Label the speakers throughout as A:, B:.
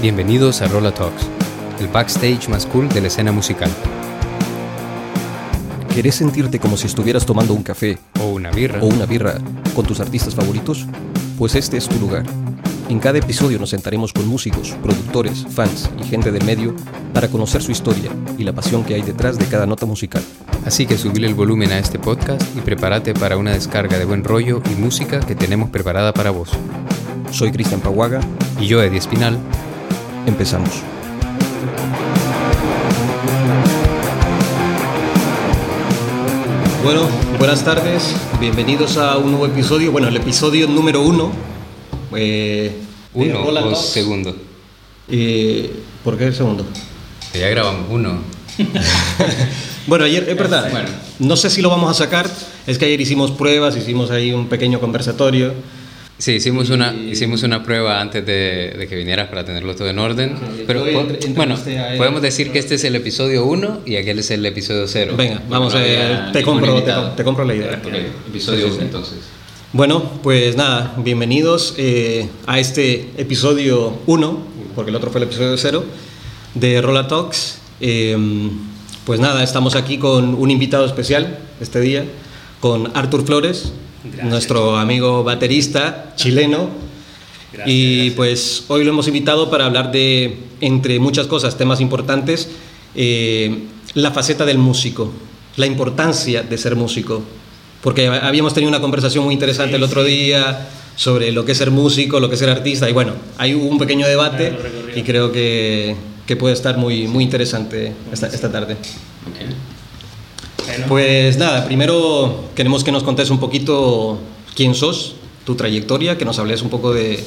A: Bienvenidos a Rolla Talks, el backstage más cool de la escena musical.
B: ¿Querés sentirte como si estuvieras tomando un café
A: O una birra.
B: o una birra con tus artistas favoritos? Pues este es tu lugar. En cada episodio nos sentaremos con músicos, productores, fans y gente del medio para conocer su historia y la pasión que hay detrás de cada nota musical.
A: Así que subile el volumen a este podcast y prepárate para una descarga de buen rollo y música que tenemos preparada para vos.
B: Soy Cristian Paguaga,
A: Y yo, Eddie Espinal,
B: empezamos.
C: Bueno, buenas tardes, bienvenidos a un nuevo episodio, bueno, el episodio número uno. Eh,
A: uno
C: Roland
A: o
C: Talks.
A: segundo.
C: Eh, ¿Por qué el segundo?
A: Que ya grabamos uno.
C: Bueno, ayer, es verdad,
A: Bueno.
C: no sé si lo vamos a sacar, es que ayer hicimos pruebas, hicimos ahí un pequeño conversatorio.
A: Sí, hicimos una, hicimos una prueba antes de, de que vinieras para tenerlo todo en orden. Pero
C: Hoy
A: po-
C: entre-
A: bueno,
C: él.
A: podemos decir que este es el episodio 1 y aquel es el episodio 0.
C: Venga, vamos, eh, te, compro, te, te compro la idea.
A: episodio 1 entonces.
C: Bueno, pues nada, bienvenidos eh, a este episodio 1, porque el otro fue el episodio 0, de Rolla Talks. Eh, pues nada, estamos aquí con un invitado especial este día, con Artur Flores, nuestro amigo baterista chileno. y pues hoy lo hemos invitado para hablar de, entre muchas cosas, temas importantes, eh, la faceta del músico, la importancia de ser músico. Porque habíamos tenido una conversación muy interesante el otro día sobre lo que es ser músico, lo que es ser artista, y bueno, hay un pequeño debate y creo que, que puede estar muy, muy interesante esta, esta tarde. Pues nada, primero queremos que nos contes un poquito quién sos, tu trayectoria, que nos hables un poco de,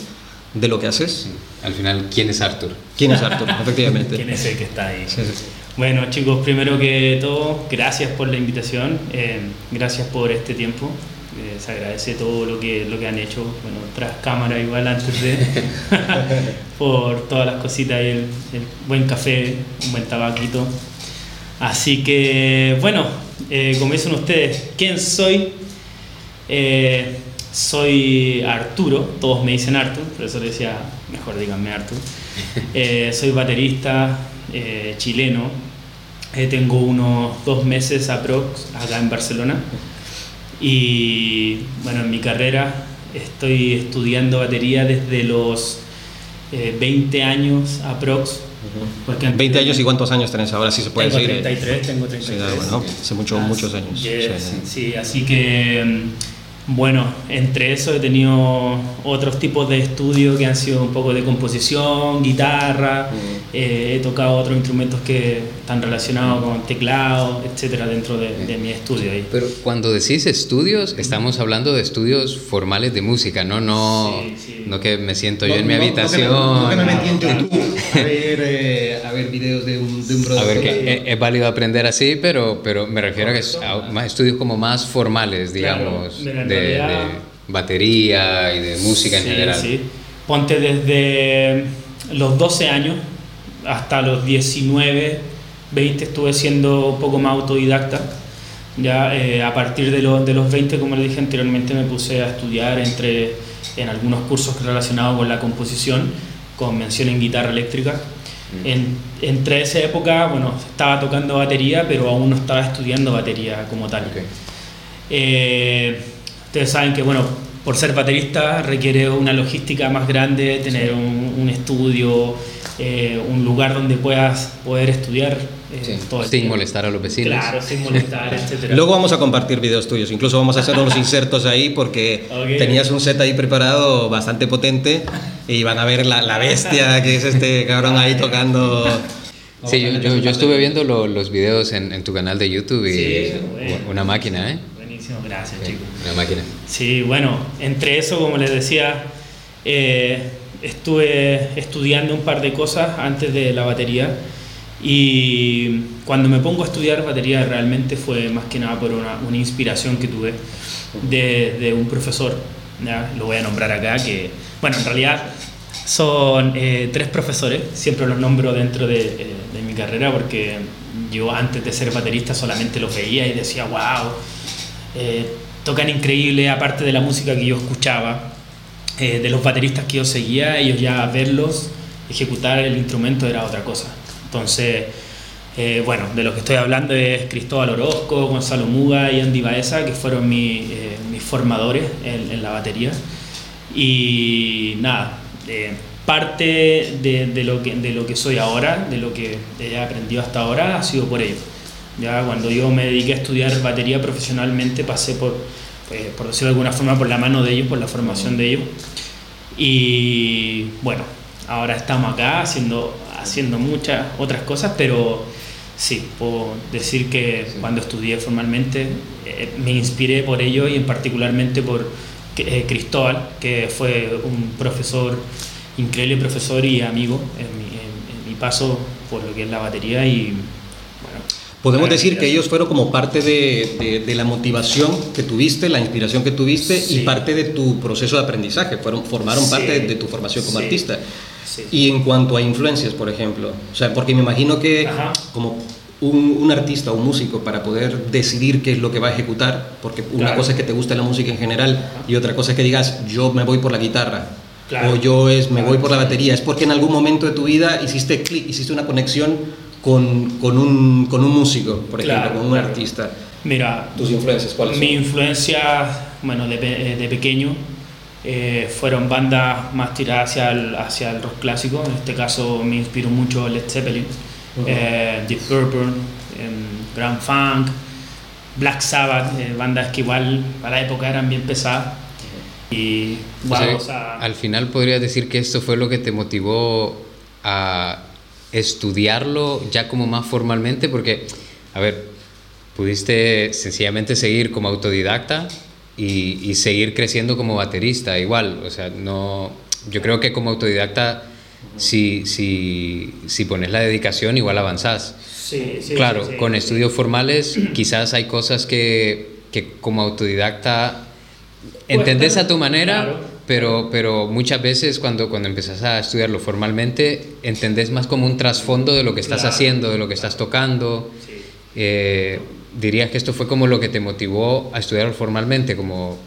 C: de lo que haces.
A: Al final, ¿quién es Arthur?
C: ¿Quién es Arthur? Efectivamente.
D: ¿Quién es el que está ahí?
C: Sí, sí, sí.
D: Bueno, chicos, primero que todo, gracias por la invitación, eh, gracias por este tiempo. eh, se agradece todo lo que, lo que han hecho, bueno, tras cámara igual antes de, por todas las cositas y el, el buen café, un buen tabaquito. Así que, bueno, eh, como dicen ustedes, ¿quién soy? Eh, soy Arturo, todos me dicen Artur, por eso le decía, mejor díganme Artur. Eh, soy baterista eh, chileno, tengo unos dos meses aprox acá en Barcelona y bueno, en mi carrera estoy estudiando batería desde los eh, 20 años aprox. Porque
C: 20 años y cuántos años tenés ahora, si se puede
D: tengo
C: decir.
D: 33, tengo
C: Sí,
D: 33.
C: bueno, hace mucho-
D: Ah,
C: muchos años.
D: yes,
C: Sí.
D: sí, así que mm, bueno, entre eso he tenido otros tipos de estudios que han sido un poco de composición, guitarra, eh, he tocado otros instrumentos que están relacionados con teclado, etcétera, dentro de, de mi estudio ahí.
A: Pero cuando decís estudios, estamos hablando de estudios formales de música, no no,
D: Sí, sí.
A: no que me siento yo en mi
C: No, no,
A: habitación.
C: No, que me, no que me metí en YouTube a ver, eh, a ver videos de un, de un brother.
A: A ver, que es, es válido aprender así, pero, pero me refiero a que es a más estudios como más formales, digamos,
D: Claro,
A: de, batería y de música en general.
D: sí. Ponte desde los 12 años hasta los 19, 20 estuve siendo un poco más autodidacta. Ya eh, a partir de, los de los 20, como le dije anteriormente, me puse a estudiar entre, en algunos cursos relacionados con la composición, con mención en guitarra eléctrica. En, entre esa época, bueno, estaba tocando batería, pero aún no estaba estudiando batería como tal.
A: Ok.
D: Eh, ustedes saben que, bueno, por ser baterista requiere una logística más grande, tener un, un estudio, eh, un lugar donde puedas poder estudiar eh,
A: Sí,
D: todo
A: Sin molestar a los vecinos.
D: Claro, sin molestar, etcétera.
C: Luego vamos a compartir videos tuyos, incluso vamos a hacer unos insertos ahí porque tenías un set ahí preparado bastante potente y van a ver la, la bestia que es este cabrón ahí tocando.
A: Sí, yo, yo, yo estuve viendo lo- los videos en, en tu canal de YouTube y
D: Sí, bueno.
A: una máquina, ¿eh?
D: Buenísimo, gracias,
A: Sí,
D: chicos.
A: Una máquina.
D: Sí, bueno, entre eso, como les decía, eh, estuve estudiando un par de cosas antes de la batería y cuando me pongo a estudiar batería realmente fue más que nada por una, una inspiración que tuve de, de un profesor, ¿ya? lo voy a nombrar acá, que, bueno, en realidad son eh, tres profesores, siempre los nombro dentro de, eh, de mi carrera porque yo antes de ser baterista solamente los veía y decía, wow, eh, tocan increíble, aparte de la música que yo escuchaba, eh, de los bateristas que yo seguía, ellos ya verlos ejecutar el instrumento era otra cosa. Entonces, eh, bueno, de lo que estoy hablando es Cristóbal Orozco, Gonzalo Muga y Andy Baeza, que fueron mi, mis formadores en, en, la batería. Y nada, parte de, de, lo que, de lo que soy ahora, de lo que he aprendido hasta ahora, ha sido por ellos. Ya cuando yo me dediqué a estudiar batería profesionalmente pasé por, pues, por decirlo de alguna forma, por la mano de ellos, por la formación de ellos. Y bueno, ahora estamos acá haciendo, haciendo muchas otras cosas, pero sí, puedo decir que cuando estudié formalmente eh, me inspiré por ello y en particularmente por eh, Cristóbal, que fue un profesor, increíble profesor y amigo en mi, en mi paso por lo que es la batería y
C: Podemos decir que ellos fueron como parte de, de, la motivación que tuviste, la inspiración que tuviste y parte de tu proceso de aprendizaje, fueron, formaron parte de, tu formación como artista. Y en cuanto a influencias, por ejemplo, o sea, porque me imagino que como un, un, artista o un músico para poder decidir qué es lo que va a ejecutar, porque una cosa es que te guste la música en general y otra cosa es que digas, yo me voy por la guitarra. O yo es, me voy por la batería. Es porque en algún momento de tu vida hiciste clic, hiciste una conexión con, con, un, con un músico, por ejemplo, con un artista?
D: Mira,
C: ¿tus influencias cuáles
D: Mi influencia, bueno, de, eh, de pequeño, eh, fueron bandas más tiradas hacia el, hacia el rock clásico. En este caso me inspiró mucho Led Zeppelin, eh, Deep Purple, em, Grand Funk, Black Sabbath, bandas que igual para la época eran bien pesadas. Y,
A: al final podrías decir que esto fue lo que te motivó a estudiarlo ya como más formalmente? Porque, a ver, pudiste sencillamente seguir como autodidacta y, seguir creciendo como baterista, igual, o sea, no, yo creo que como autodidacta, si, si, si pones la dedicación, igual avanzás.
D: Sí, sí,
A: claro, con estudios formales quizás hay cosas que, que como autodidacta entendés a tu manera, pero, pero muchas veces cuando, cuando empezás a estudiarlo formalmente, entendés más como un trasfondo de lo que estás haciendo, de lo que estás tocando. Eh, ¿Dirías que esto fue como lo que te motivó a estudiarlo formalmente? Como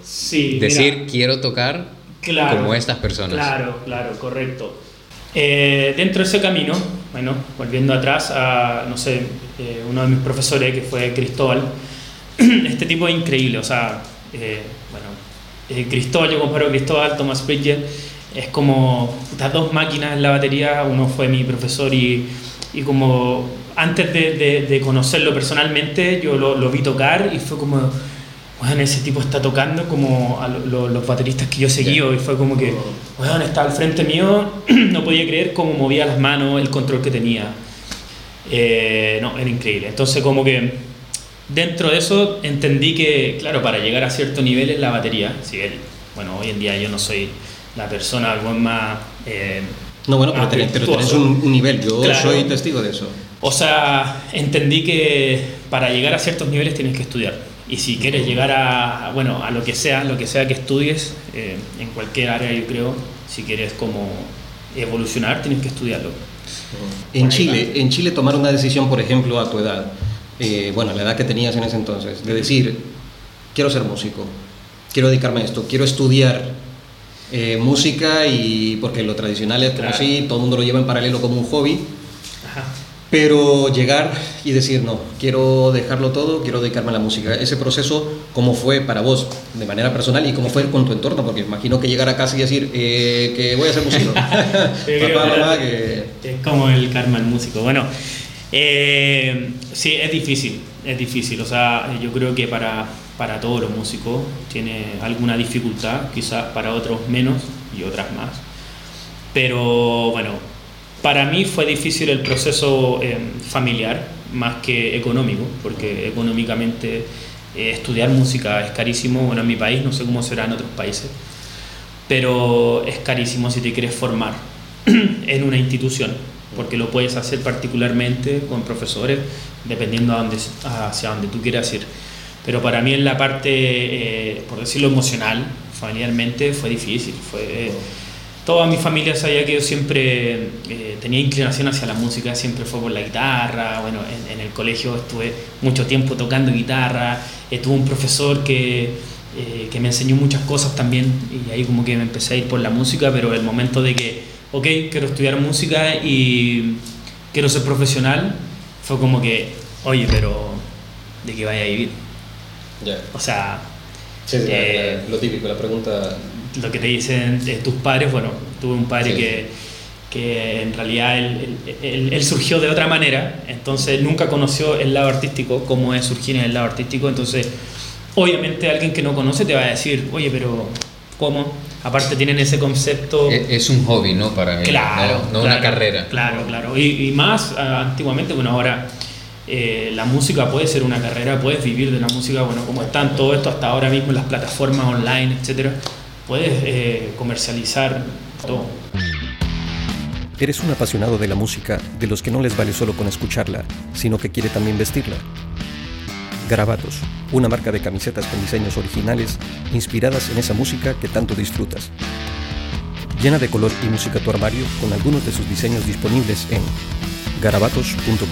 A: decir, quiero tocar como estas personas.
D: Claro, claro, correcto. Eh, dentro de ese camino, bueno, volviendo atrás a, no sé, eh, uno de mis profesores que fue Cristóbal, este tipo es increíble, o sea, bueno, eh, Cristóbal, yo comparo Cristóbal, Thomas Bridger, es como las dos máquinas en la batería, uno fue mi profesor y, y como antes de, de, conocerlo personalmente, yo lo, lo, vi tocar y fue como, bueno, ese tipo está tocando como a los bateristas que yo seguí y fue como que, bueno, estaba al frente mío, no podía creer cómo movía las manos, el control que tenía. Eh, no, era increíble. Entonces como que Dentro de eso entendí que, claro, para llegar a cierto nivel en la batería, si él, bueno, hoy en día yo no soy la persona más... Eh,
C: no, bueno, pero, tenés, un, nivel, yo soy testigo de eso.
D: O sea, entendí que para llegar a ciertos niveles tienes que estudiar. Y si quieres llegar a, bueno, a lo que sea, lo que sea que estudies, eh, en cualquier área yo creo, si quieres como evolucionar, tienes que estudiarlo.
C: En Chile, en Chile tomar una decisión, por ejemplo, a tu edad, eh, bueno, la edad que tenías en ese entonces, de decir, quiero ser músico, quiero dedicarme a esto, quiero estudiar eh, música y porque lo tradicional es como si todo el mundo lo lleva en paralelo como un hobby, pero llegar y decir, no, quiero dejarlo todo, quiero dedicarme a la música. Ese proceso, ¿cómo fue para vos de manera personal y cómo fue con tu entorno? Porque imagino que llegar a casa y decir eh, que voy a ser músico.
D: Papá, mamá, que... Es como el karma del músico. Bueno, eh, sí, es difícil, es difícil. O sea, yo creo que para, para todos los músicos tiene alguna dificultad, quizás para otros menos y otras más. Pero bueno, para mí fue difícil el proceso eh, familiar más que económico, porque económicamente eh, estudiar música es carísimo. Bueno, en mi país, no sé cómo será en otros países, pero es carísimo si te quieres formar en una institución porque lo puedes hacer particularmente con profesores, dependiendo a dónde, hacia dónde tú quieras ir. Pero para mí en la parte, eh, por decirlo emocional, familiarmente, fue difícil. Fue, toda mi familia sabía que yo siempre eh, tenía inclinación hacia la música, siempre fue por la guitarra. Bueno, en, el colegio estuve mucho tiempo tocando guitarra, eh, tuve un profesor que, que me enseñó muchas cosas también y ahí como que me empecé a ir por la música, pero el momento de que ok, quiero estudiar música y quiero ser profesional, fue como que, oye, pero ¿de qué vaya a vivir?
C: Ya.
D: O sea,
C: Sí, sí,
D: Eh,
C: lo típico, la pregunta.
D: lo que te dicen tus padres, bueno, tuve un padre
C: Sí.
D: que, que en realidad él, él- él- él surgió de otra manera, entonces nunca conoció el lado artístico, cómo es surgir en el lado artístico, entonces obviamente alguien que no conoce te va a decir, oye, pero ¿cómo? Aparte tienen ese concepto...
A: Es un hobby, ¿no? Para ellos,
D: Claro,
A: no, no
D: claro,
A: una carrera.
D: Claro, claro. Y, y más ah, antiguamente, bueno, ahora eh, la música puede ser una carrera, puedes vivir de la música, bueno, como están todo esto hasta ahora mismo, las plataformas online, etcétera, puedes eh, comercializar todo.
B: ¿Eres un apasionado de la música, de los que no les vale solo con escucharla, sino que quiere también vestirla? Garabatos, una marca de camisetas con diseños originales inspiradas en esa música que tanto disfrutas. Llena de color y música tu armario con algunos de sus diseños disponibles en garabatos.com.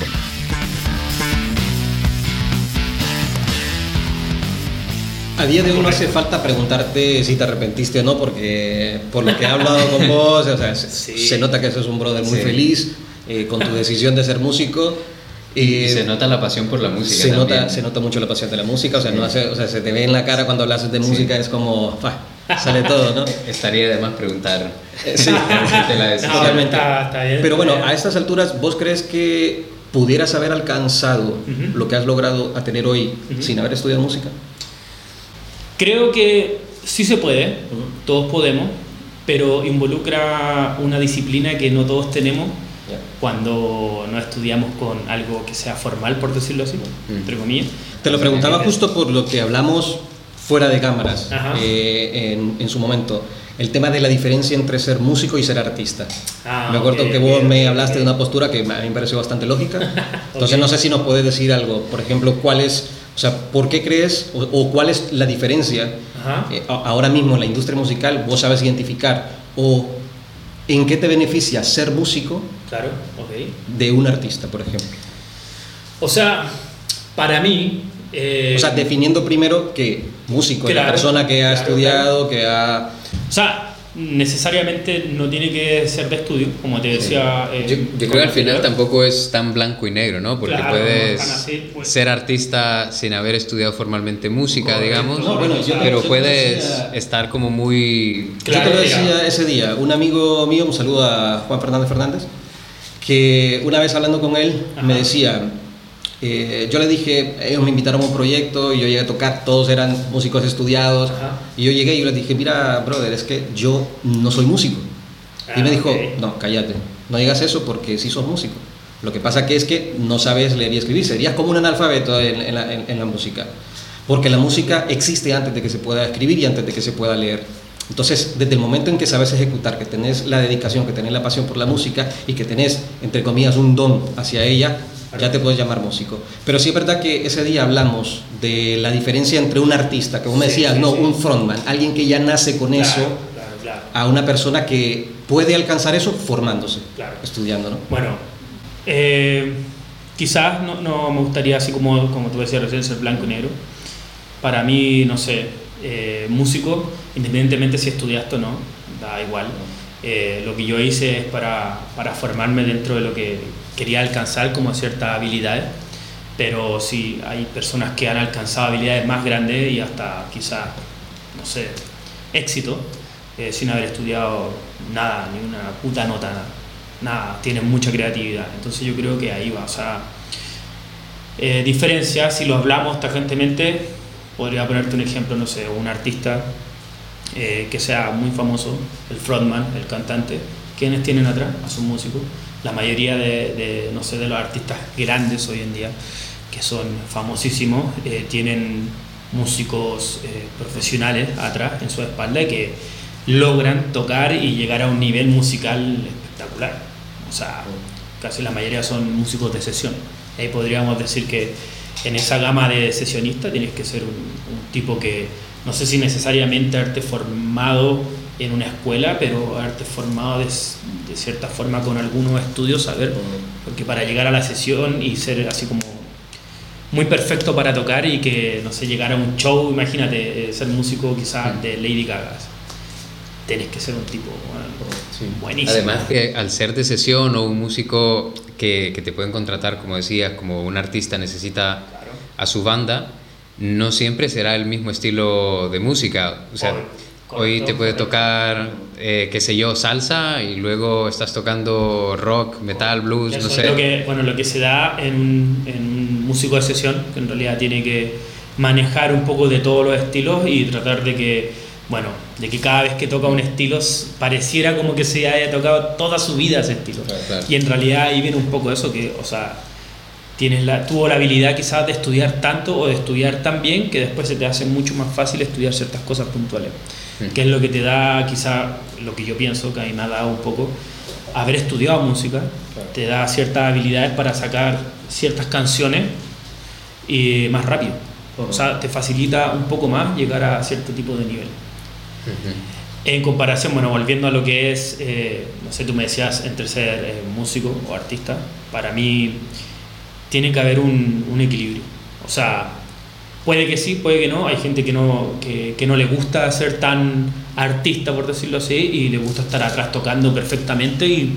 C: A día de hoy no hace falta preguntarte si te arrepentiste o no, porque por lo que he hablado con vos, o sea, se,
D: Sí.
C: se nota que sos un brother muy
A: Sí.
C: feliz eh, con tu decisión de ser músico.
A: Y
C: Eh,
A: se nota la pasión por la música.
C: se
A: también.
C: nota, se nota mucho la pasión de la música, o sea,
A: Sí.
C: no hace, o sea, se te ve en la cara cuando hablas de música, es como, sale todo, ¿no?
A: Estaría de más preguntar.
C: Eh, sí,
A: Decirte la decisión.
D: No,
C: totalmente.
D: está- está bien,
C: Pero bueno,
D: bien.
C: a estas alturas, ¿vos crees que pudieras haber alcanzado
D: Ujú.
C: lo que has logrado a tener hoy
D: Ujú.
C: sin haber estudiado música?
D: Creo que sí se puede, todos podemos, pero involucra una disciplina que no todos tenemos Cuando no estudiamos con algo que sea formal, por decirlo así,
A: Mm.
D: entre comillas.
C: Te lo preguntaba justo por lo que hablamos fuera de cámaras eh, en, en su momento. El tema de la diferencia entre ser músico y ser artista.
D: Ah,
C: me acuerdo
D: ok,
C: que vos me
D: ok,
C: hablaste
D: ok.
C: de una postura que a mí me pareció bastante lógica. Entonces no sé si nos puedes decir algo. Por ejemplo, ¿cuál es, o sea, por qué crees o, o cuál es la diferencia eh, ahora mismo en la industria musical? Vos sabes identificar o en qué te beneficia ser músico
D: Claro, ok.
C: de un artista, por ejemplo.
D: O sea, para mí... eh,
C: O sea, definiendo primero que músico es la
D: Claro,
C: persona que ha
D: claro,
C: estudiado, que ha...
D: o sea, necesariamente no tiene que ser de estudio, como te decía... eh,
A: Yo, yo creo que al final tampoco es tan blanco y negro, ¿no? Porque
D: Claro,
A: puedes
D: así, pues.
A: ser artista sin haber estudiado formalmente música,
D: Correcto.
A: digamos,
C: No, bueno, yo-
A: pero
C: yo
A: puedes
C: decía-
A: estar como muy...
D: Claro,
C: Yo te lo decía ese día, un amigo mío, un saludo a Juan Fernández Fernández, que una vez hablando con él me decía, eh, yo le dije, ellos me invitaron a un proyecto y yo llegué a tocar, todos eran músicos estudiados,
D: Ajá.
C: y yo llegué y yo les dije, mira, brother, es que yo no soy músico. y me
D: Ah,
C: dijo,
D: ok.
C: no, cállate, no digas eso porque sí sos músico. Lo que pasa que es que no sabes leer y escribir, serías como un analfabeto en, en la, en- en la música. Porque la música existe antes de que se pueda escribir y antes de que se pueda leer. Entonces, desde el momento en que sabes ejecutar, que tenés la dedicación, que tenés la pasión por la música y que tenés, entre comillas, un don hacia ella, ya te puedes llamar músico. Pero sí es verdad que ese día hablamos de la diferencia entre un artista, que vos me
D: Sí,
C: decías,
D: sí,
C: no,
D: sí.
C: un frontman, alguien que ya nace con
D: Claro,
C: eso,
D: Claro, claro.
C: a una persona que puede alcanzar eso formándose, estudiando, ¿no?
D: Bueno, eh, quizás no, no me gustaría, así como, como tú decías recién, ser blanco y negro. Para mí, no sé, eh, músico, independientemente si estudiaste o no, da igual. Eh, lo que yo hice es para, para formarme dentro de lo que quería alcanzar como ciertas habilidades. Pero sí, hay personas que han alcanzado habilidades más grandes y hasta quizás, no sé, éxito, eh, sin haber estudiado nada, ni una puta nota, nada nada, tienen mucha creatividad. Entonces yo creo que ahí va. O sea, eh, diferencia, si lo hablamos tajantemente, podría ponerte un ejemplo, no sé, un artista eh, que sea muy famoso, el frontman, el cantante, ¿quiénes tienen atrás? A sus músicos. La mayoría de, de, no sé, de los artistas grandes hoy en día, que son famosísimos, eh, tienen músicos eh, profesionales atrás en su espalda que logran tocar y llegar a un nivel musical espectacular. O sea, casi la mayoría son músicos de sesión. Ahí podríamos decir que en esa gama de sesionistas tienes que ser un, un tipo que, no sé si necesariamente haberte formado en una escuela, pero haberte formado de, de cierta forma con algunos estudios, saber, porque para llegar a la sesión y ser así como muy perfecto para tocar y que, no sé, llegar a un show, imagínate, eh, ser músico quizás de Lady Gaga. Tenés que ser un tipo buenísimo.
A: Además que al ser de sesión o un músico que, que te pueden contratar, como decías, como un artista necesita a su banda, no siempre será el mismo estilo de música. O sea, hoy te puede tocar, eh, qué sé yo, salsa y luego estás tocando rock, metal, blues, no sé.
D: Lo que, bueno, lo que se da en, en un músico de sesión, que en realidad tiene que manejar un poco de todos los estilos y tratar de que, bueno, de que cada vez que toca un estilo pareciera como que se haya tocado toda su vida ese estilo. Y en realidad ahí viene un poco eso, que, o sea, tienes la, tuvo la habilidad quizás de estudiar tanto o de estudiar tan bien que después se te hace mucho más fácil estudiar ciertas cosas puntuales. Mm. Que es lo que te da quizás, lo que yo pienso, que a mí me ha dado un poco, haber estudiado música, te da ciertas habilidades para sacar ciertas canciones y más rápido. O sea, te facilita un poco más llegar a cierto tipo de nivel. En comparación, bueno, volviendo a lo que es, eh, no sé, tú me decías entre ser eh, músico o artista, para mí tiene que haber un, un, equilibrio. O sea, puede que sí, puede que no. Hay gente que no, que, que, no le gusta ser tan artista, por decirlo así, y le gusta estar atrás tocando perfectamente y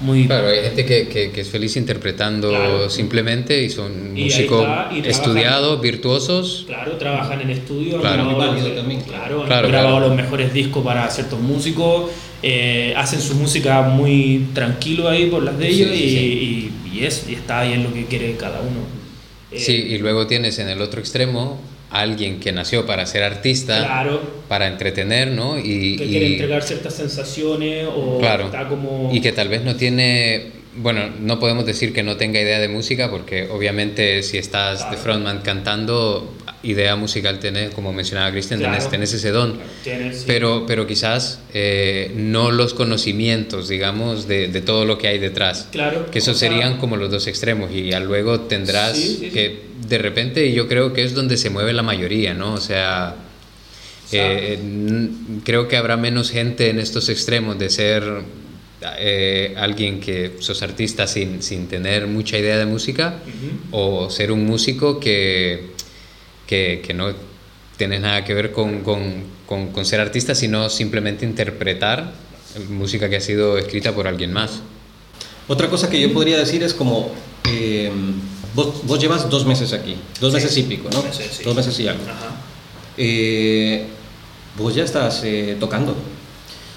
D: muy...
A: Claro, hay gente que, que, es feliz interpretando simplemente y son músicos estudiados, virtuosos.
D: Claro, trabajan en estudio, claro. también. Claro, claro, han grabado los mejores discos para ciertos músicos, eh, hacen su música muy tranquilo ahí por las de ellos y, y, y, eso, y está ahí en lo que quiere cada uno.
A: sí, y luego tienes en el otro extremo alguien que nació para ser artista, para entretener, ¿no?
D: Y, que quiere entregar ciertas sensaciones o está como...
A: Y que tal vez no tiene... Bueno, no podemos decir que no tenga idea de música porque obviamente si estás de frontman cantando, idea musical tenés, como mencionaba Cristian, tenés, ese don. pero, pero quizás eh, no los conocimientos, digamos, de, de, todo lo que hay detrás.
D: Claro.
A: Que esos serían como los dos extremos y ya luego tendrás que de repente yo creo que es donde se mueve la mayoría, ¿no? O sea, eh, creo que habrá menos gente en estos extremos de ser eh, alguien que sos artista sin, sin, tener mucha idea de música o ser un músico que, que, que, no tienes nada que ver con, con, con, ser artista, sino simplemente interpretar música que ha sido escrita por alguien más.
C: Otra cosa que yo podría decir es como... Eh, Vos, vos, llevas dos meses aquí, dos meses y pico, ¿no? Dos meses, y algo. Eh, vos ya estás eh, tocando,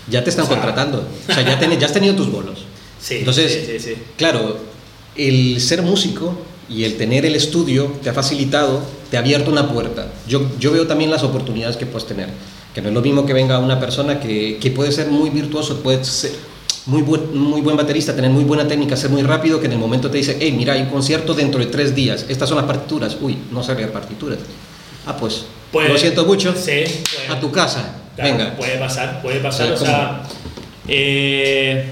C: ya te están contratando, o sea, ya, ya has tenido tus bolos.
D: Sí,
C: Entonces, claro, el ser músico y el tener el estudio te ha facilitado, te ha abierto una puerta. Yo, yo veo también las oportunidades que puedes tener, que no es lo mismo que venga una persona que, que puede ser muy virtuoso, puede ser muy buen, muy buen baterista, tener muy buena técnica, ser muy rápido, que en el momento te dice, hey, mira, hay un concierto dentro de tres días, estas son las partituras. Uy, no sabía partituras. Ah, pues, lo siento mucho.
D: Sí,
C: a tu casa. Venga.
D: Puede pasar, puede pasar. O sea, eh,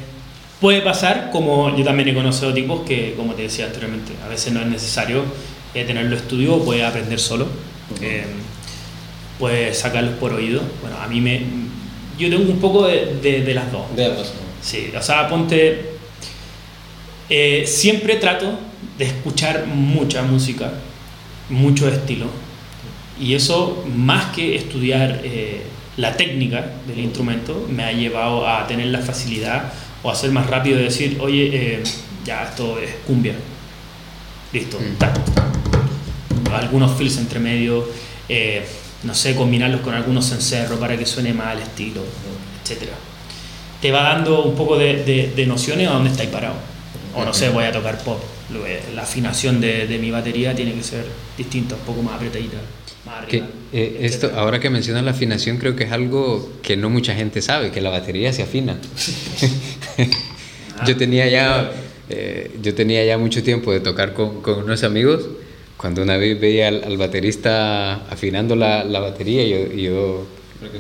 D: puede pasar, como yo también he conocido tipos que, como te decía anteriormente, a veces no es necesario eh, tenerlo estudio, puede aprender solo. Eh, puede sacarlos por oído. Bueno, a mí me. Yo tengo un poco de, de, las dos.
C: De ambas.
D: Sí, o sea, ponte... Eh, siempre trato de escuchar mucha música, mucho estilo. Y eso, más que estudiar eh, la técnica del instrumento, me ha llevado a tener la facilidad o a ser más rápido de decir, oye, eh, ya esto es cumbia. Listo. Mm. Algunos fills entre medio, no sé, combinarlos con algunos cencerros para que suene más al estilo, etcétera te va dando un poco de, de, nociones a dónde estáis parado. O no sé, voy a tocar pop. La afinación de, de mi batería tiene que ser distinta, un poco más apretadita.
A: Arriba, eh, esto, ahora que mencionas la afinación, creo que es algo que no mucha gente sabe, que la batería se afina. yo tenía ya, eh, yo tenía ya mucho tiempo de tocar con, con, unos amigos. Cuando una vez veía al, baterista afinando la, la batería, yo, yo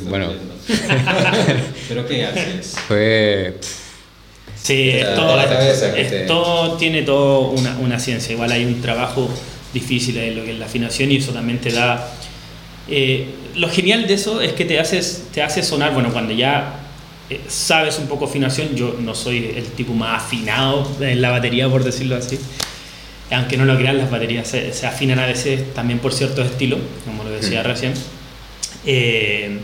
A: bueno.
C: ¿Pero qué haces?
A: Fue...
D: Sí, todo, tiene todo una, una, ciencia. Igual hay un trabajo difícil en lo que es la afinación y eso también te da... Eh, lo genial de eso es que te haces, te hace sonar, bueno, cuando ya eh, sabes un poco afinación, yo no soy el tipo más afinado en la batería, por decirlo así. Aunque no lo crean, las baterías se, afinan a veces también por ciertos estilos, como lo decía mm. recién. Eh,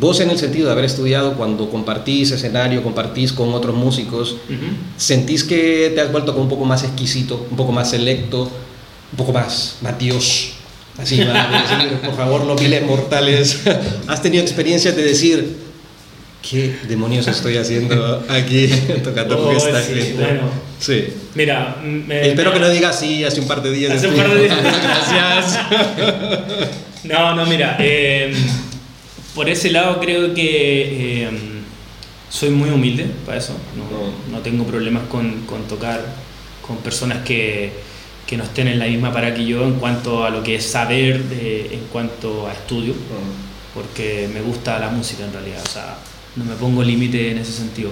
C: vos en el sentido de haber estudiado, cuando compartís escenario, compartís con otros músicos, ¿sentís que te has vuelto un poco más exquisito, un poco más selecto, un poco más Matíos? Así, por favor, no miles mortales. ¿Has tenido experiencias de decir, ¿qué demonios estoy haciendo aquí tocando
D: Oh,
C: fiesta?
D: sí, bueno.
C: Sí.
D: Mira, me-
C: Espero
D: me-
C: que no digas sí hace un par de días.
D: Hace un par de días. Gracias. No, no, mira. eh, por ese lado creo que eh, soy muy humilde para eso. No, no tengo problemas con, con tocar con personas que, que no estén en la misma para que yo en cuanto a lo que es saber, de- en cuanto a estudio, porque me gusta la música en realidad. O sea, no me pongo límite en ese sentido.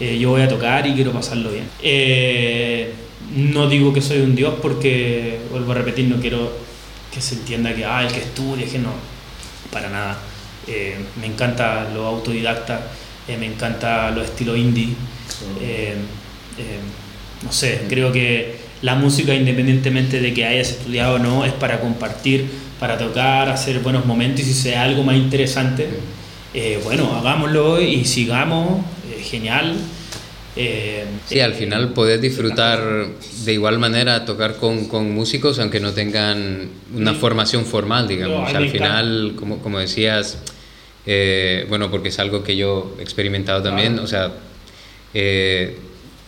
D: Eh, yo voy a tocar y quiero pasarlo bien. Eh, no digo que soy un dios porque, vuelvo a repetir, no quiero que se entienda que, ah, el que estudia, es que no, para nada. Eh, me encanta lo autodidacta, eh, me encanta lo estilo indie. Eh, eh, no sé, creo que la música, independientemente de que hayas estudiado o no, es para compartir, para tocar, hacer buenos momentos y si sea algo más interesante, eh, bueno, hagámoslo y sigamos, eh, genial. Eh,
A: Sí, al
D: eh,
A: final poder disfrutar de igual manera tocar con, con músicos aunque no tengan una
D: Sí.
A: formación formal,
D: No,
A: digamos.
D: a mí
A: al final, como, como decías, eh, bueno, porque es algo que yo he experimentado también,
D: Claro.
A: o sea, eh,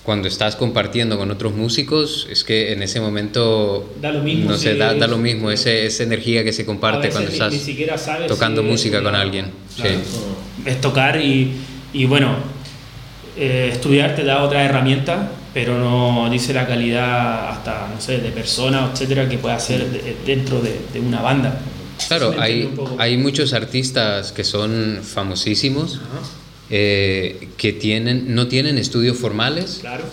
A: cuando estás compartiendo con otros músicos, es que en ese momento,
D: Da lo mismo
A: no sé,
D: si
A: da, da
D: es-
A: lo mismo, ese, esa energía que se comparte cuando
D: ni-
A: estás
D: ni sabes
A: tocando
D: si-
A: música con
D: no,
A: alguien.
D: claro.
A: Sí.
D: es tocar y, y bueno, eh, estudiar te da otra herramienta, pero no dice la calidad hasta, no sé, de persona, etcétera, que pueda ser de- dentro de, de una banda.
A: Claro, hay, hay muchos artistas que son famosísimos, eh, que tienen, no tienen estudios formales,
D: Claro.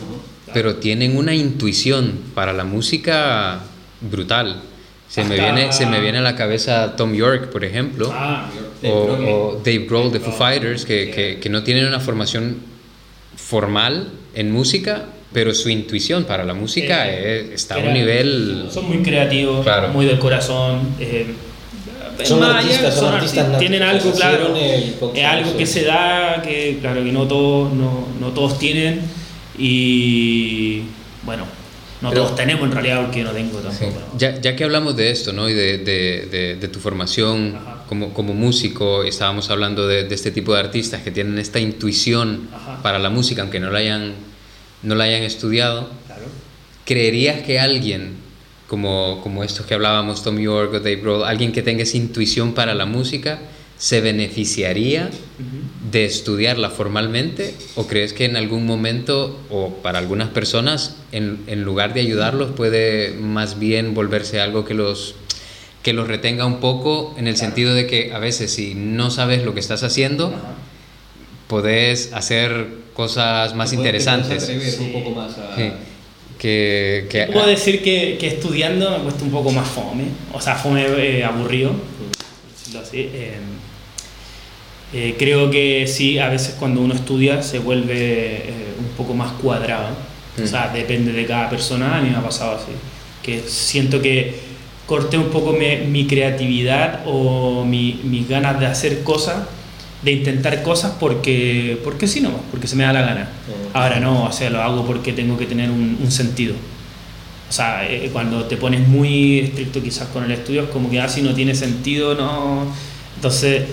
A: pero tienen una intuición para la música brutal. Se, me,
D: Hasta-
A: viene, se me viene a la cabeza Tom York, por ejemplo,
D: Ah,
A: o, o Dave Grohl de Foo Fighters, que, que- que no tienen una formación formal en música, pero su intuición para la música
D: Eh,
A: es- está a un nivel...
D: Son muy creativos,
A: Claro.
D: muy del corazón. eh,
C: Son artistas, son artistas natos,
D: Tienen algo, claro. Es algo
C: su-
D: que se da, que claro que no todos, no, no todos tienen. Y bueno, no
A: Pero-
D: todos tenemos en realidad, porque no tengo tampoco. ¿no?
A: Ya, ya que hablamos de esto, ¿no? Y de, de- de- de tu formación como, como músico, estábamos hablando de, de este tipo de artistas que tienen esta intuición
D: Ajá.
A: para la música, aunque no la hayan, no la hayan estudiado.
D: Claro.
A: ¿Creerías que alguien, como, como estos que hablábamos, Tom York o Dave Grohl, alguien que tenga esa intuición para la música, se beneficiaría de estudiarla formalmente? ¿O crees que en algún momento, o para algunas personas, en, en lugar de ayudarlos, puede más bien volverse algo que los, que los retenga un poco, en el sentido de que a veces si no sabes lo que estás haciendo,
D: Ajá.
A: podés hacer cosas más interesantes?
C: atrever
D: Sí.
C: un poco más a...
A: Sí. Que, que-
D: Puedo decir que, que estudiando me cuesta un poco más fome, o sea, fome eh, aburrido, decirlo así. Eh, eh, creo que sí, a veces cuando uno estudia se vuelve eh, un poco más cuadrado, o
A: Mm.
D: sea, depende de cada persona, a mí me ha pasado así, que siento que corté un poco mi, mi creatividad o mi- mis ganas de hacer cosas, de intentar cosas porque, porque sí, no, porque se me da la gana. Ahora no, o sea, lo hago porque tengo que tener un, un sentido. O sea, eh, cuando te pones muy estricto quizás con el estudio, es como que así no tiene sentido, no. Entonces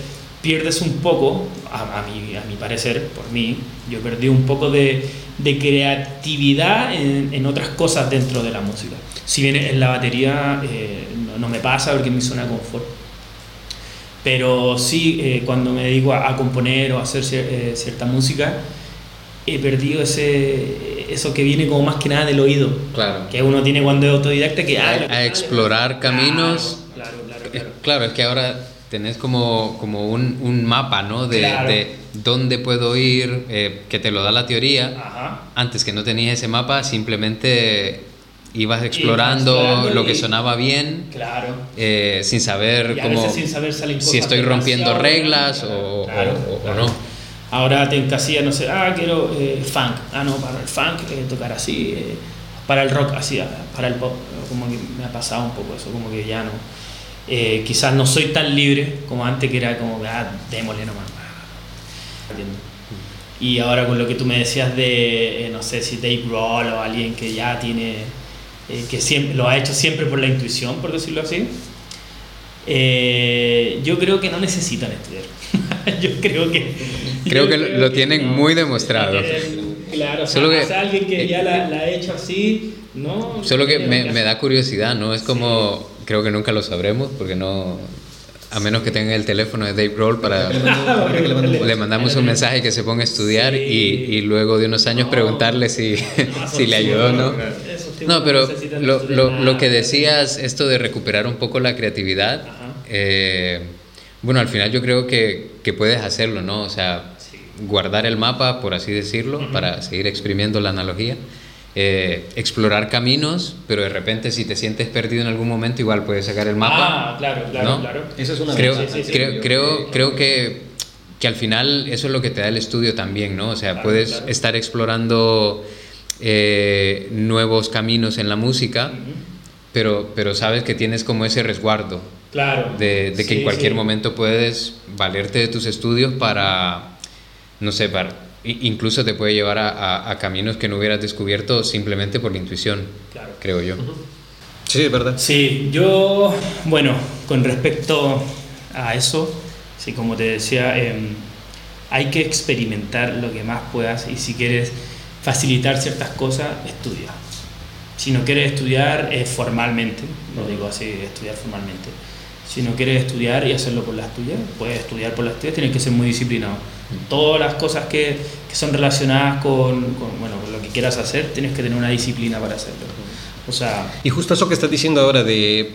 D: pierdes un poco, a, a mi, a mi parecer, por mí, yo perdí un poco de, de creatividad en, en otras cosas dentro de la música. Si bien en la batería eh, no, no me pasa porque mi zona confort. Pero sí, eh, cuando me dedico a, a componer o a hacer cier- eh, cierta música, he perdido ese, eso que viene como más que nada del oído.
A: Claro.
D: Que uno tiene cuando es autodidacta que...
A: A-
D: ah,
A: a explorar caminos.
D: Claro, claro, claro.
A: Claro, es que ahora tenés como, como un, un mapa, ¿no? De,
D: Claro.
A: de dónde puedo ir, eh, que te lo da la teoría.
D: Ajá.
A: Antes que no tenías ese mapa, simplemente ibas explorando,
D: explorando
A: lo que sonaba bien,
D: Claro.
A: eh, sin saber cómo,
D: sin saber salen
A: si
D: cosas
A: estoy rompiendo reglas
D: Claro,
A: o,
D: claro,
A: o- no.
D: Ahora te encasillas, no sé, ah, quiero eh, funk. Ah, no, para el funk eh, tocar así. eh, para el rock así, ah, para el pop. Como que me ha pasado un poco eso, como que ya no. Eh, quizás no soy tan libre como antes, que era como, ah, démosle nomás. Y ahora con lo que tú me decías de, eh, no sé si Dave Grohl o alguien que ya tiene, eh, que siempre, lo ha hecho siempre por la intuición, por decirlo así, yo creo que no necesitan estudiar. yo creo que...
A: Creo que lo, tienen muy demostrado.
D: claro, Solo que, alguien que ya la, la, ha hecho así, ¿no?
A: Solo que me, me da curiosidad, ¿no? Es como creo que nunca lo sabremos porque no a menos que tenga el teléfono de Dave Grohl para le mandamos un mensaje que se ponga a estudiar y, y, luego de unos años preguntarle si, si le ayudó o no. No, pero lo, lo, lo, que decías, esto de recuperar un poco la creatividad, eh, bueno, al final yo creo que, que, puedes hacerlo, ¿no? O sea, guardar el mapa, por así decirlo, para seguir exprimiendo la analogía. Eh, explorar caminos, pero de repente si te sientes perdido en algún momento, igual puedes sacar el mapa.
D: Ah, claro, claro, claro.
C: Eso es una
A: creo, creo, creo, creo, que, que al final eso es lo que te da el estudio también, ¿no? O sea, puedes estar explorando eh, nuevos caminos en la música, pero, pero sabes que tienes como ese resguardo.
D: Claro.
A: De, de que en cualquier momento puedes valerte de tus estudios para, no sé, para incluso te puede llevar a, caminos que no hubieras descubierto simplemente por la intuición, creo yo.
C: Sí, es verdad.
D: Sí, yo, bueno, con respecto a eso, sí, como te decía, em, hay que experimentar lo que más puedas y si quieres facilitar ciertas cosas, estudia. Si no quieres estudiar eh, formalmente, lo digo así, estudiar formalmente, si no quieres estudiar y hacerlo por las tuyas, puedes estudiar por las tuyas, tienes que ser muy disciplinado. Todas las cosas que, que son relacionadas con, bueno, con lo que quieras hacer, tienes que tener una disciplina para hacerlo. O sea,
C: y justo eso que estás diciendo ahora de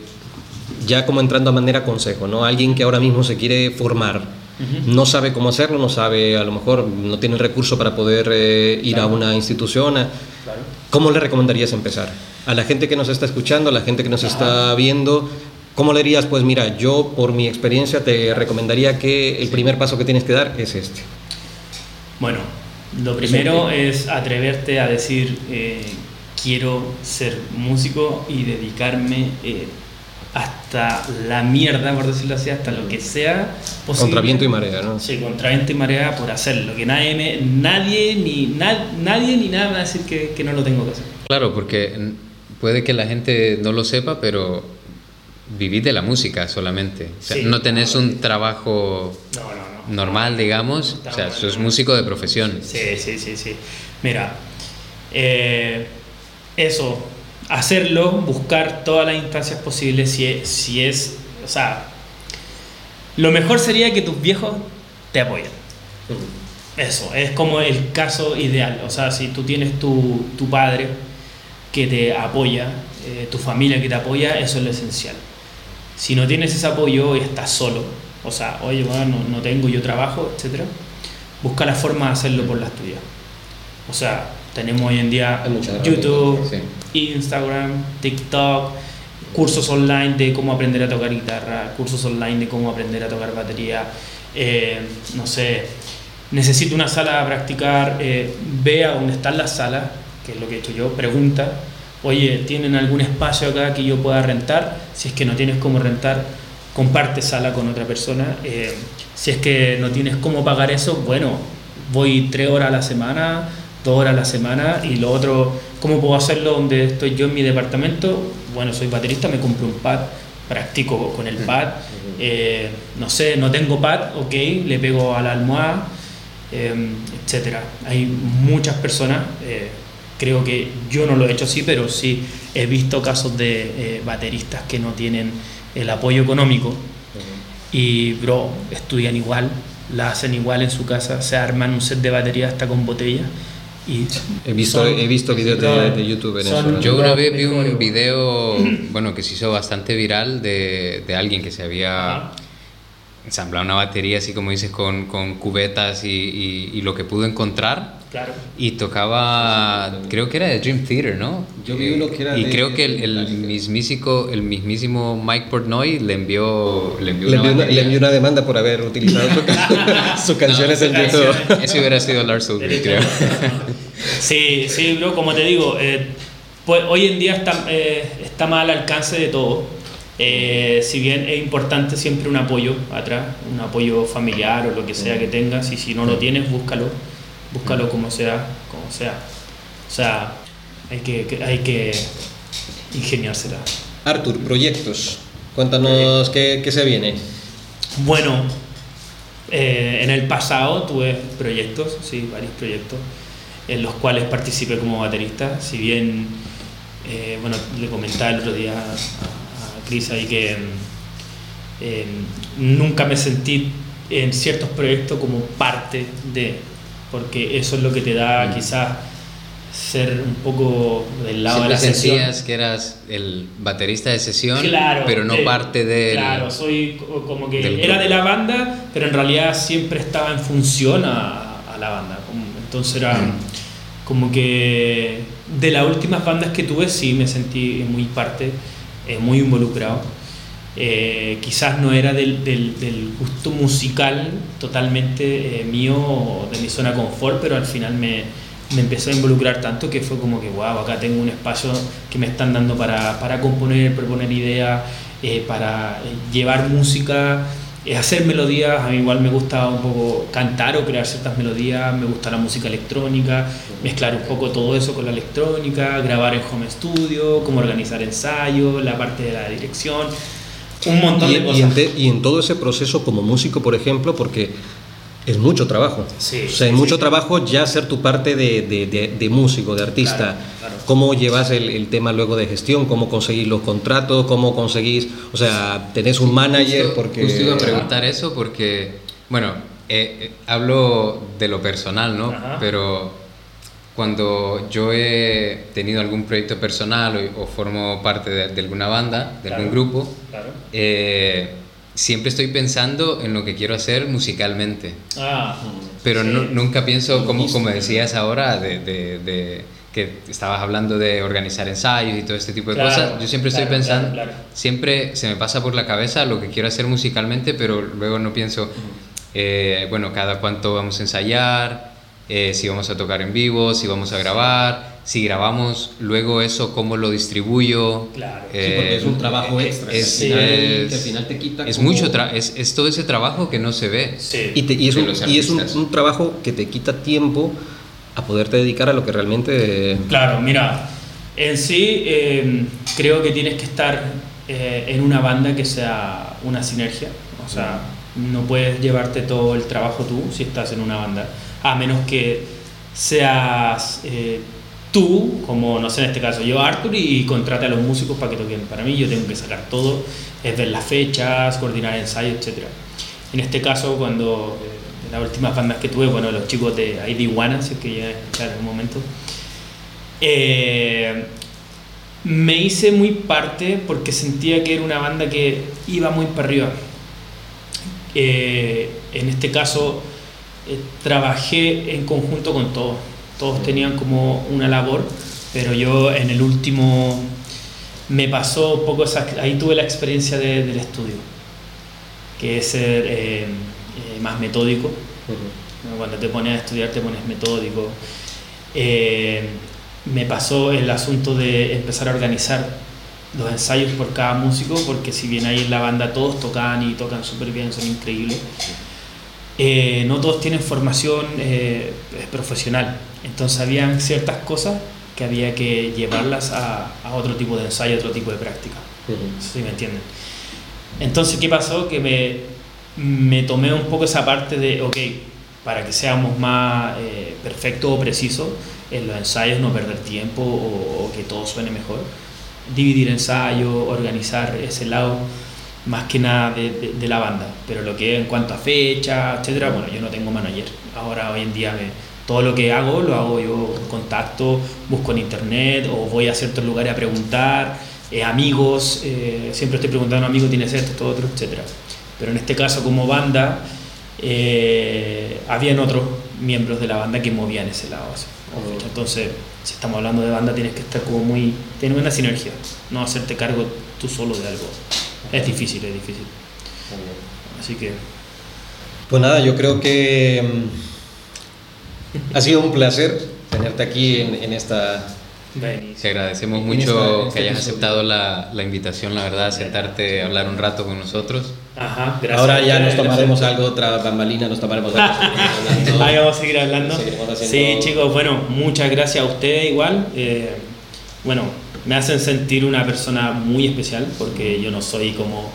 C: ya como entrando a manera consejo, ¿no? Alguien que ahora mismo se quiere formar, no sabe cómo hacerlo, no sabe, a lo mejor no tiene el recurso para poder eh, ir a una institución. ¿Cómo le recomendarías empezar? A la gente que nos está escuchando, a la gente que nos está viendo, ¿Cómo le dirías? Pues mira, yo por mi experiencia te recomendaría que el primer paso que tienes que dar es este.
D: Bueno, lo primero es atreverte a decir, eh, quiero ser músico y dedicarme eh, hasta la mierda, por decirlo así, hasta lo que sea
C: posible. Contra viento y marea, ¿no?
D: Sí, contra viento y marea por hacerlo. Que nadie, nadie, ni, nadie ni nada va a decir que, que no lo tengo que hacer.
A: Claro, porque puede que la gente no lo sepa, pero vivís de la música solamente. no tenés un trabajo normal, digamos. o sea, sos músico de profesión.
D: Sí, sí, sí, sí. Mira, eh, eso, hacerlo, buscar todas las instancias posibles, si si es, o sea, lo mejor sería que tus viejos te apoyen. Eso, es como el caso ideal. O sea, si tú tienes tu, tu padre que te apoya, eh, tu familia que te apoya, eso es lo esencial. Si no tienes ese apoyo y estás solo, o sea, oye, bueno, no, tengo, yo trabajo, etc., busca la forma de hacerlo por las tuyas. O sea, tenemos hoy en día YouTube, Instagram, TikTok, cursos online de cómo aprender a tocar guitarra, cursos online de cómo aprender a tocar batería, eh, no sé, necesito una sala a practicar, eh, ve a dónde están las salas, que es lo que he hecho yo, pregunta, oye, ¿tienen algún espacio acá que yo pueda rentar? Si es que no tienes cómo rentar, comparte sala con otra persona. Eh, si es que no tienes cómo pagar eso, bueno, voy tres horas a la semana, dos horas a la semana y lo otro, ¿cómo puedo hacerlo donde estoy yo en mi departamento? Bueno, soy baterista, me compro un pad, practico con el pad. Eh, no sé, no tengo pad, ok, le pego a la almohada, eh, etcétera. Hay muchas personas Creo que yo no lo he hecho así, pero sí he visto casos de eh, bateristas que no tienen el apoyo económico y, bro, estudian igual, la hacen igual en su casa, se arman un set de batería hasta con botella. Y
C: he visto, he visto videos de, YouTube en eso.
A: Yo una vez vi un video, bueno, que se hizo bastante viral de, de alguien que se había ensamblado una batería, así como dices, con, con cubetas y, y, lo que pudo encontrar
D: Claro.
A: Y tocaba, creo que era de Dream Theater, ¿no?
C: Yo vi uno que era
A: Y creo que el, el, mismísimo, el mismísimo Mike Portnoy le envió,
C: le envió, una, le envió una demanda por haber utilizado sus canciones en YouTube.
A: Ese hubiera sido Lars Ulrich, creo.
D: Sí, sí, bro, como te digo, eh, pues hoy en día está, eh, está más al alcance de todo. Eh, si bien es importante siempre un apoyo atrás, un apoyo familiar o lo que sea que tengas, y si no lo tienes, búscalo, búscalo como sea, como sea. O sea, hay que, hay que ingeniársela.
C: Artur, proyectos. Cuéntanos qué, qué se viene.
D: Bueno, eh, en el pasado tuve proyectos, sí, varios proyectos, en los cuales participé como baterista, si bien, eh, bueno, le comentaba el otro día a, a Cris ahí que eh, nunca me sentí en ciertos proyectos como parte de, porque eso es lo que te da
A: Mm.
D: quizás ser un poco del lado
A: Siempre
D: de la sesión.
A: sentías que eras el baterista de sesión,
D: Claro,
A: pero no
D: de-
A: parte del...
D: Claro, soy co- como que era
A: grupo.
D: de la banda, pero en realidad siempre estaba en función a, a la banda. Entonces era
A: Mm.
D: como que de las últimas bandas que tuve sí me sentí muy parte, eh, muy involucrado. Eh, quizás no era del, del- del gusto musical totalmente eh, mío de mi zona confort, pero al final me, me empezó a involucrar tanto que fue como que, wow, acá tengo un espacio que me están dando para, para componer, proponer ideas, eh, para eh, llevar música, eh, hacer melodías. A mí igual me gusta un poco cantar o crear ciertas melodías, me gusta la música electrónica, mezclar un poco todo eso con la electrónica, grabar en home studio, cómo organizar ensayos, la parte de la dirección, un montón
C: Y,
D: de
C: y
D: cosas.
C: en te- y en todo ese proceso como músico, por ejemplo, porque es mucho trabajo.
D: Sí,
C: o sea, es
D: sí,
C: mucho
D: sí.
C: trabajo ya ser tu parte de, de- de- de músico, de artista.
D: Claro, claro.
C: ¿Cómo llevas el, el tema luego de gestión? ¿Cómo conseguís los contratos? ¿Cómo conseguís, o sea, tenés un manager?
A: Justo-
C: porque
A: Justo iba a preguntar eso porque, bueno, eh, eh, hablo de lo personal, ¿no?
D: Ajá.
A: Pero cuando yo he tenido algún proyecto personal o, o formo parte de, de alguna banda, de algún
D: Claro.
A: grupo,
D: Claro.
A: eh, siempre estoy pensando en lo que quiero hacer musicalmente.
D: Ah,
A: Pero
D: sí.
A: nu- nunca pienso, como, como decías ahora, de, de- de- que estabas hablando de organizar ensayos y todo este tipo de
D: Claro,
A: cosas. Yo siempre estoy
D: claro,
A: pensando,
D: claro, claro.
A: siempre se me pasa por la cabeza lo que quiero hacer musicalmente, pero luego no pienso, eh, bueno, cada cuánto vamos a ensayar, eh, si vamos a tocar en vivo, si vamos a grabar, si grabamos, luego eso, cómo lo distribuyo.
D: Claro.
C: Sí, porque es un
A: Eh,
C: trabajo
A: eh,
C: extra.
A: Es, es-
C: que al final te quita
A: es
C: como-
A: mucho, es, es todo ese trabajo que no se ve.
D: Sí.
C: Y, te- y es, un, y es un, un trabajo que te quita tiempo a poderte dedicar a lo que realmente...
D: Claro, mira, en sí eh, creo que tienes que estar eh, en una banda que sea una sinergia. O sea, no puedes llevarte todo el trabajo tú si estás en una banda, a menos que seas eh, tú, como no sé, en este caso yo, Arthur, y contrate a los músicos para que toquen para mí. Yo tengo que sacar todo, es ver las fechas, coordinar ensayos, etc. En este caso, cuando las últimas bandas que tuve, bueno, los chicos de ID One, si es que llegan a escuchar en un momento, eh, me hice muy parte porque sentía que era una banda que iba muy para arriba. Eh, en este caso, eh, trabajé en conjunto con todos. Todos tenían como una labor, pero yo en el último me pasó un poco esa, ahí tuve la experiencia de- del estudio, que es ser eh, más metódico. ¿no? Cuando te pones a estudiar te pones metódico. Eh, me pasó el asunto de empezar a organizar los ensayos por cada músico, porque si bien ahí en la banda todos tocan y tocan súper bien, son increíbles, eh, no todos tienen formación eh, profesional. Entonces habían ciertas cosas que había que llevarlas a, a otro tipo de ensayo, otro tipo de práctica. ¿Sí me entienden? Entonces, ¿qué pasó? Que me, me tomé un poco esa parte de, ok, para que seamos más eh, perfectos o precisos en los ensayos, no perder tiempo o, que todo suene mejor, dividir ensayo, organizar ese lado más que nada de, de- la banda. Pero lo que en cuanto a fecha, etcétera, bueno, yo no tengo manager. Ahora, hoy en día, me- todo lo que hago lo hago yo contacto, busco en internet o voy a ciertos lugares a preguntar, eh, amigos, eh, siempre estoy preguntando, amigo, ¿tienes esto, esto, otro, etcétera. Pero en este caso, como banda, eh, habían otros miembros de la banda que movían ese lado. así. Entonces, si estamos hablando de banda, tienes que estar como muy. tener una sinergia, no hacerte cargo tú solo de algo. Es difícil, es difícil. Así que.
C: Pues nada, yo creo que mm, ha sido un placer tenerte aquí en, en esta,
A: Te agradecemos mucho que hayas aceptado la, la, invitación, la verdad, sentarte a hablar un rato con nosotros.
C: Ajá, gracias. Ahora ya nos tomaremos algo, otra bambalina, nos tomaremos algo.
D: Ahí vamos a seguir hablando. Sí, chicos, bueno, muchas gracias a ustedes igual. Eh, bueno, me hacen sentir una persona muy especial porque yo no soy como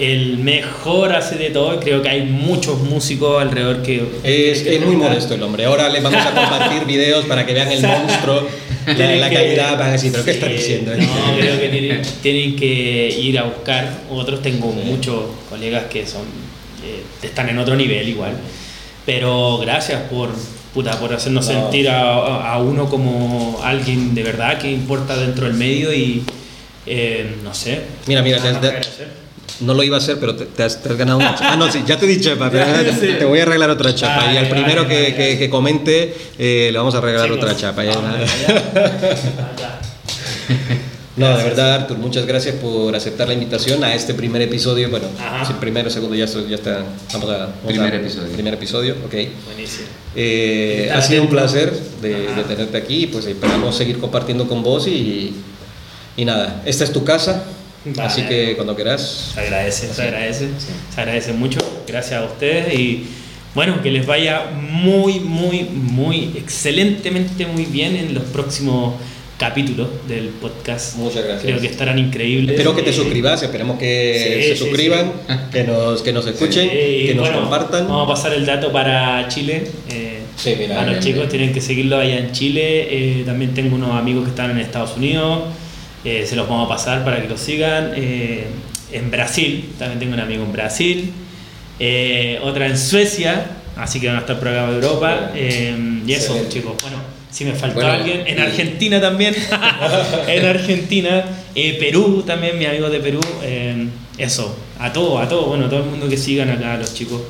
D: el mejor hace de todo. Creo que hay muchos músicos alrededor que.
C: Es, es muy modesto el hombre. Ahora les vamos a compartir videos para que vean el monstruo, la, la calidad. Van a decir, ¿pero qué están diciendo?
D: No, creo que tienen, tienen, que ir a buscar. Otros tengo muchos colegas que son eh, están en otro nivel igual. Pero gracias por, puta, por hacernos sentir a, a, uno como alguien de verdad que importa dentro del medio y. Eh, no sé.
C: Mira, mira, no lo iba a hacer, pero te, has, ganado una chapa. Ah, no, sí, ya te di chapa, te, voy a arreglar otra chapa. y al primero que, que, comente, eh, le vamos a regalar otra chapa. No, de verdad, Artur, muchas gracias por aceptar la invitación a este primer episodio. Bueno, si primero, segundo, ya, ya está. Vamos a.
A: primer episodio.
C: Primer episodio, ok. Buenísimo. Eh, ha sido un placer de, de, tenerte aquí. Pues esperamos seguir compartiendo con vos y, y nada, esta es tu casa. Así que cuando quieras.
D: Se agradece, se agradece. Se agradece mucho. Gracias a ustedes y bueno, que les vaya muy, muy, muy excelentemente muy bien en los próximos capítulos del podcast.
C: Muchas gracias.
D: Creo que estarán increíbles.
C: Espero que te suscribas, esperemos que se suscriban, que, nos, que nos escuchen, que nos compartan.
D: Vamos a pasar el dato para Chile. Eh, a los chicos tienen que seguirlo allá en Chile. Eh, también tengo unos amigos que están en Estados Unidos. Eh, se los vamos a pasar para que lo sigan. Eh, en Brasil, también tengo un amigo en Brasil. Eh, otra en Suecia, así que van a estar acá de Europa. y eso, chicos. Bueno, si me faltó alguien, en Argentina también. en Argentina. Perú también, mi amigo de Perú. eso, a todo, a todo. Bueno, todo el mundo que sigan acá, los chicos,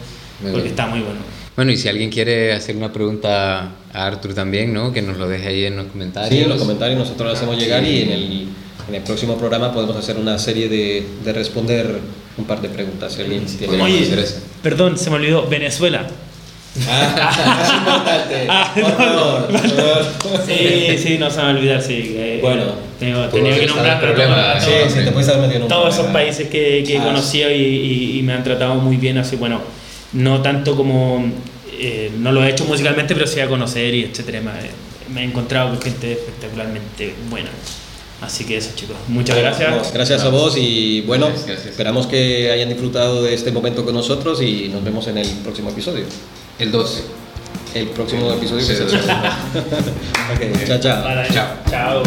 D: porque está muy bueno.
A: Bueno, y si alguien quiere hacer una pregunta a Arthur también, ¿no? Que nos lo deje ahí en los comentarios.
C: Sí, en los comentarios nosotros lo hacemos llegar y en el, en el próximo programa podemos hacer una serie de, de responder un par de preguntas si alguien tiene
D: Oye, perdón, se me olvidó, Venezuela. Ah, es importante. Ah, no, Sí, sí, no se me va a olvidar, sí.
C: Bueno,
D: tengo, tenía que nombrar
C: problema, sí, sí, te puedes haber metido en un
D: Todos esos países que, que he ah, conocido y, y, y, me han tratado muy bien, así bueno, no tanto como eh, no lo he hecho musicalmente, pero sí a conocer y etcétera. Me, he encontrado con gente espectacularmente buena. Así que eso, chicos. Muchas gracias.
C: gracias a vos y bueno, esperamos que hayan disfrutado de este momento con nosotros y nos vemos en el próximo episodio.
A: El 12.
C: El próximo episodio que se chao, chao.
D: Chao.